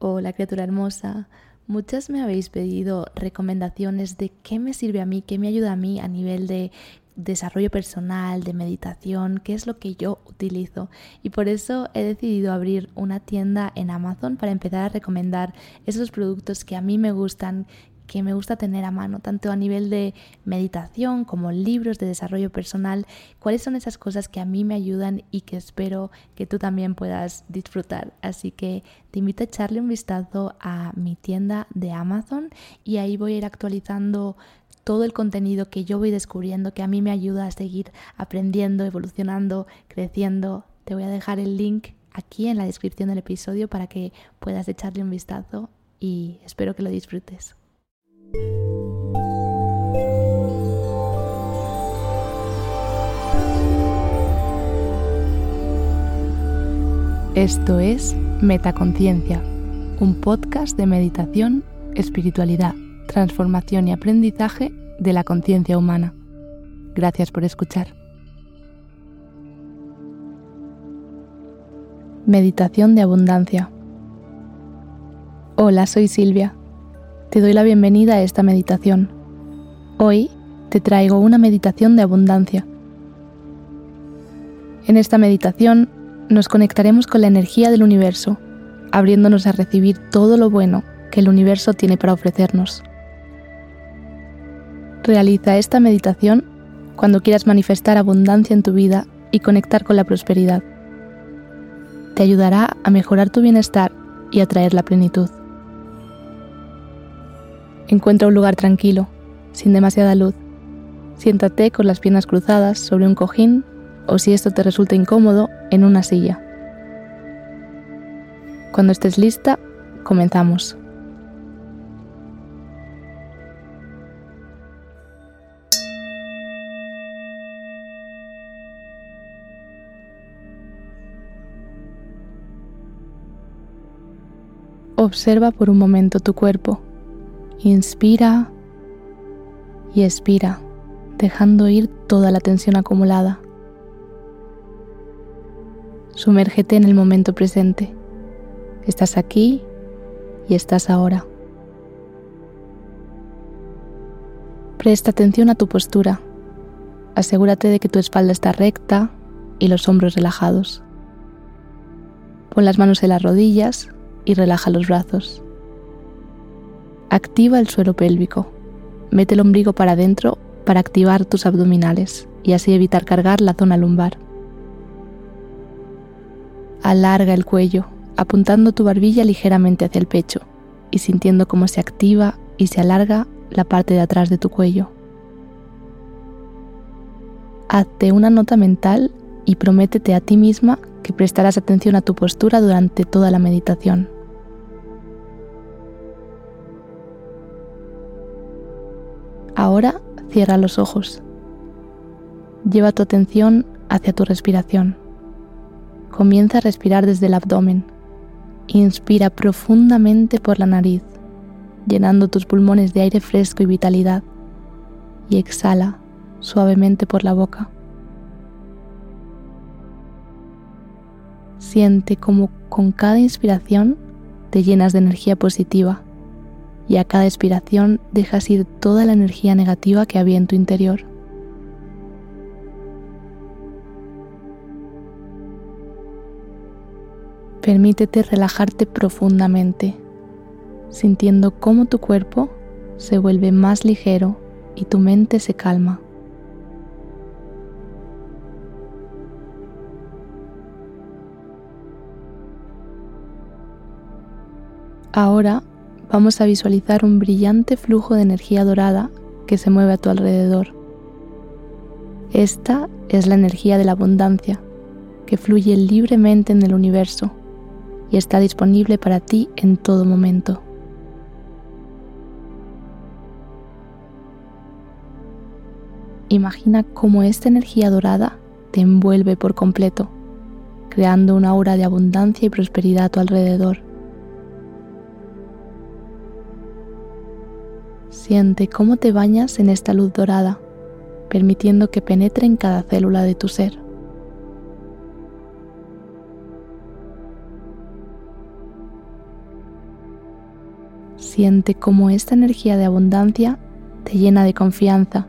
Hola criatura hermosa. Muchas me habéis pedido recomendaciones de qué me sirve a mí, qué me ayuda a mí a nivel de desarrollo personal, de meditación, qué es lo que yo utilizo. Y por eso he decidido abrir una tienda en Amazon para empezar a recomendar esos productos que a mí me gustan, que me gusta tener a mano, tanto a nivel de meditación como libros de desarrollo personal, cuáles son esas cosas que a mí me ayudan y que espero que tú también puedas disfrutar. Así que te invito a echarle un vistazo a mi tienda de Amazon y ahí voy a ir actualizando todo el contenido que yo voy descubriendo que a mí me ayuda a seguir aprendiendo, evolucionando, creciendo. Te voy a dejar el link aquí en la descripción del episodio para que puedas echarle un vistazo y espero que lo disfrutes. Esto es Metaconciencia, un podcast de meditación, espiritualidad, transformación y aprendizaje de la conciencia humana. Gracias por escuchar. Meditación de abundancia. Hola, soy Silvia te doy la bienvenida a esta meditación. Hoy te traigo una meditación de abundancia. En esta meditación nos conectaremos con la energía del universo, abriéndonos a recibir todo lo bueno que el universo tiene para ofrecernos. Realiza esta meditación cuando quieras manifestar abundancia en tu vida y conectar con la prosperidad. Te ayudará a mejorar tu bienestar y a traer la plenitud. Encuentra un lugar tranquilo, sin demasiada luz. Siéntate con las piernas cruzadas sobre un cojín o si esto te resulta incómodo, en una silla. Cuando estés lista, comenzamos. Observa por un momento tu cuerpo Inspira y expira, dejando ir toda la tensión acumulada. Sumérgete en el momento presente. Estás aquí y estás ahora. Presta atención a tu postura. Asegúrate de que tu espalda está recta y los hombros relajados. Pon las manos en las rodillas y relaja los brazos. Activa el suelo pélvico. Mete el ombligo para adentro para activar tus abdominales y así evitar cargar la zona lumbar. Alarga el cuello, apuntando tu barbilla ligeramente hacia el pecho y sintiendo cómo se activa y se alarga la parte de atrás de tu cuello. Hazte una nota mental y prométete a ti misma que prestarás atención a tu postura durante toda la meditación. Ahora cierra los ojos. Lleva tu atención hacia tu respiración. Comienza a respirar desde el abdomen. Inspira profundamente por la nariz, llenando tus pulmones de aire fresco y vitalidad. Y exhala suavemente por la boca. Siente como con cada inspiración te llenas de energía positiva y a cada expiración dejas ir toda la energía negativa que había en tu interior. Permítete relajarte profundamente, sintiendo cómo tu cuerpo se vuelve más ligero y tu mente se calma. Ahora vamos a visualizar un brillante flujo de energía dorada que se mueve a tu alrededor. Esta es la energía de la abundancia que fluye libremente en el universo y está disponible para ti en todo momento. Imagina cómo esta energía dorada te envuelve por completo, creando una aura de abundancia y prosperidad a tu alrededor. Siente cómo te bañas en esta luz dorada, permitiendo que penetre en cada célula de tu ser. Siente cómo esta energía de abundancia te llena de confianza,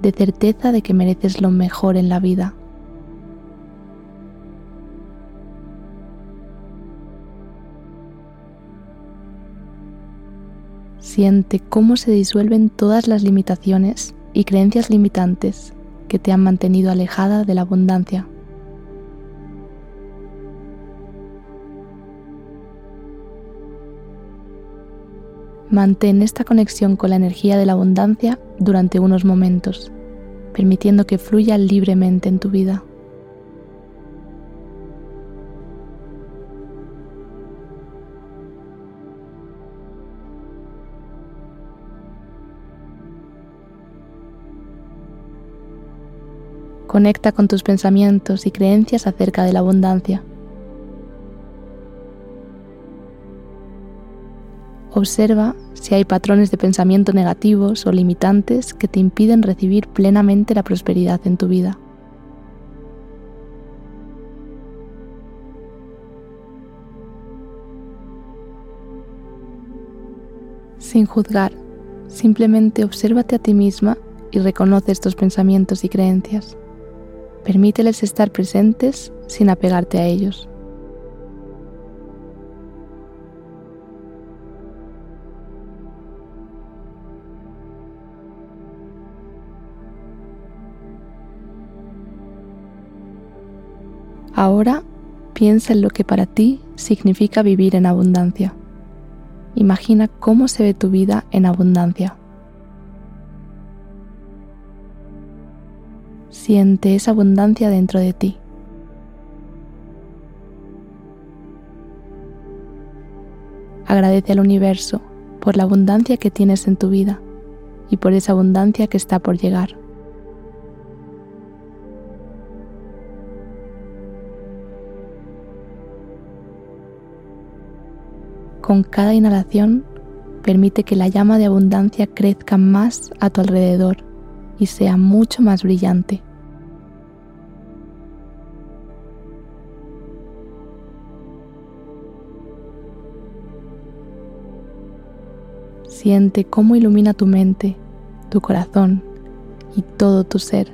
de certeza de que mereces lo mejor en la vida. Siente cómo se disuelven todas las limitaciones y creencias limitantes que te han mantenido alejada de la abundancia. Mantén esta conexión con la energía de la abundancia durante unos momentos, permitiendo que fluya libremente en tu vida. Conecta con tus pensamientos y creencias acerca de la abundancia. Observa si hay patrones de pensamiento negativos o limitantes que te impiden recibir plenamente la prosperidad en tu vida. Sin juzgar, simplemente obsérvate a ti misma y reconoce estos pensamientos y creencias. Permíteles estar presentes sin apegarte a ellos. Ahora piensa en lo que para ti significa vivir en abundancia. Imagina cómo se ve tu vida en abundancia. Siente esa abundancia dentro de ti. Agradece al universo por la abundancia que tienes en tu vida y por esa abundancia que está por llegar. Con cada inhalación, permite que la llama de abundancia crezca más a tu alrededor y sea mucho más brillante. Siente cómo ilumina tu mente, tu corazón y todo tu ser,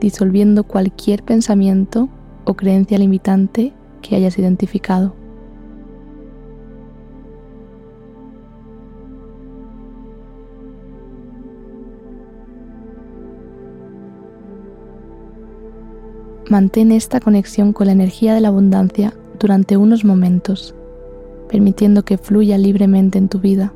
disolviendo cualquier pensamiento o creencia limitante que hayas identificado. Mantén esta conexión con la energía de la abundancia durante unos momentos, permitiendo que fluya libremente en tu vida.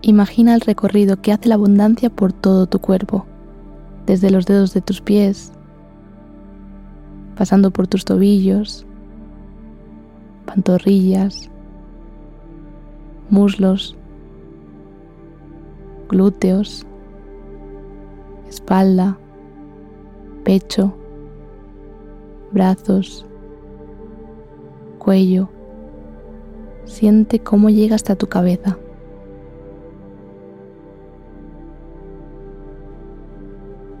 Imagina el recorrido que hace la abundancia por todo tu cuerpo, desde los dedos de tus pies pasando por tus tobillos, pantorrillas, muslos, glúteos, espalda, pecho, brazos, cuello. Siente cómo llega hasta tu cabeza.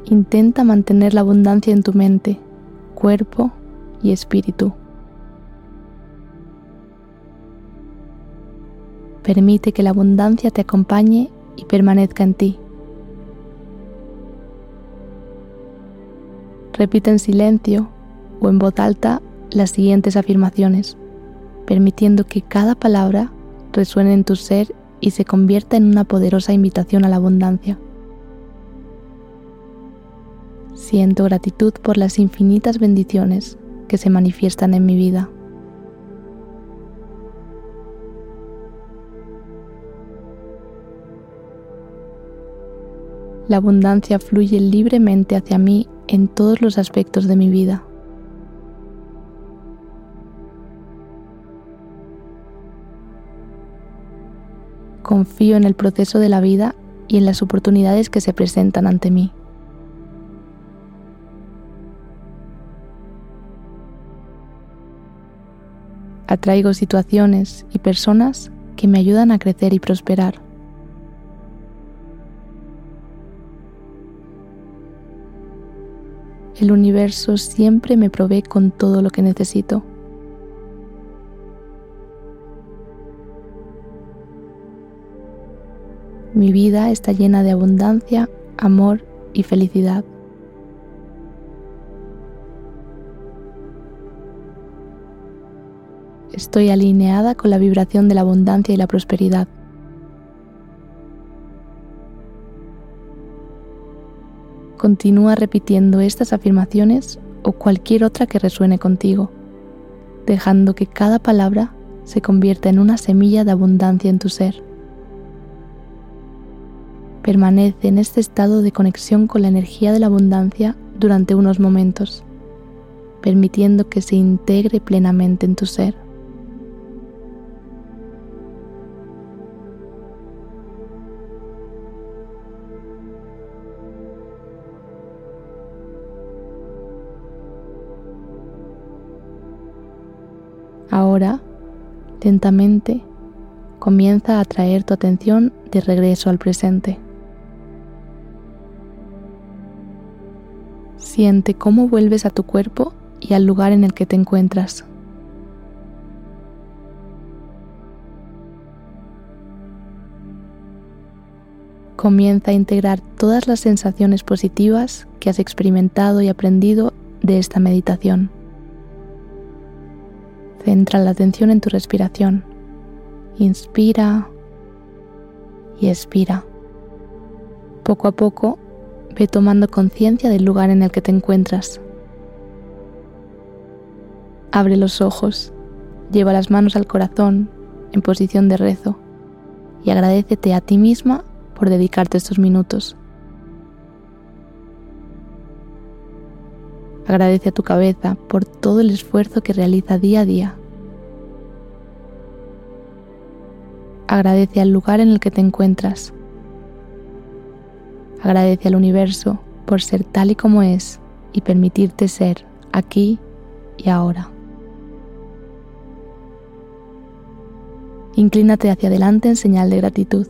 Intenta mantener la abundancia en tu mente cuerpo y espíritu. Permite que la abundancia te acompañe y permanezca en ti. Repite en silencio o en voz alta las siguientes afirmaciones, permitiendo que cada palabra resuene en tu ser y se convierta en una poderosa invitación a la abundancia. Siento gratitud por las infinitas bendiciones que se manifiestan en mi vida. La abundancia fluye libremente hacia mí en todos los aspectos de mi vida. Confío en el proceso de la vida y en las oportunidades que se presentan ante mí. atraigo situaciones y personas que me ayudan a crecer y prosperar. El universo siempre me provee con todo lo que necesito. Mi vida está llena de abundancia, amor y felicidad. Estoy alineada con la vibración de la abundancia y la prosperidad. Continúa repitiendo estas afirmaciones o cualquier otra que resuene contigo, dejando que cada palabra se convierta en una semilla de abundancia en tu ser. Permanece en este estado de conexión con la energía de la abundancia durante unos momentos, permitiendo que se integre plenamente en tu ser. Ahora, lentamente, comienza a traer tu atención de regreso al presente. Siente cómo vuelves a tu cuerpo y al lugar en el que te encuentras. Comienza a integrar todas las sensaciones positivas que has experimentado y aprendido de esta meditación. Centra la atención en tu respiración. Inspira y expira. Poco a poco ve tomando conciencia del lugar en el que te encuentras. Abre los ojos, lleva las manos al corazón en posición de rezo y agradecete a ti misma por dedicarte estos minutos. Agradece a tu cabeza por todo el esfuerzo que realiza día a día. Agradece al lugar en el que te encuentras. Agradece al universo por ser tal y como es y permitirte ser aquí y ahora. Inclínate hacia adelante en señal de gratitud.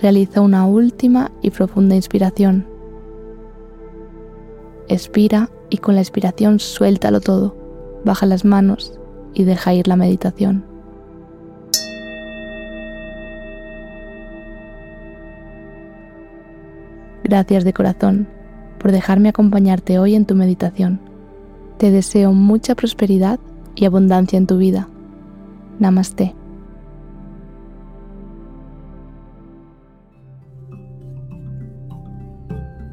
Realiza una última y profunda inspiración Expira y con la expiración suéltalo todo. Baja las manos y deja ir la meditación. Gracias de corazón por dejarme acompañarte hoy en tu meditación. Te deseo mucha prosperidad y abundancia en tu vida. Namaste.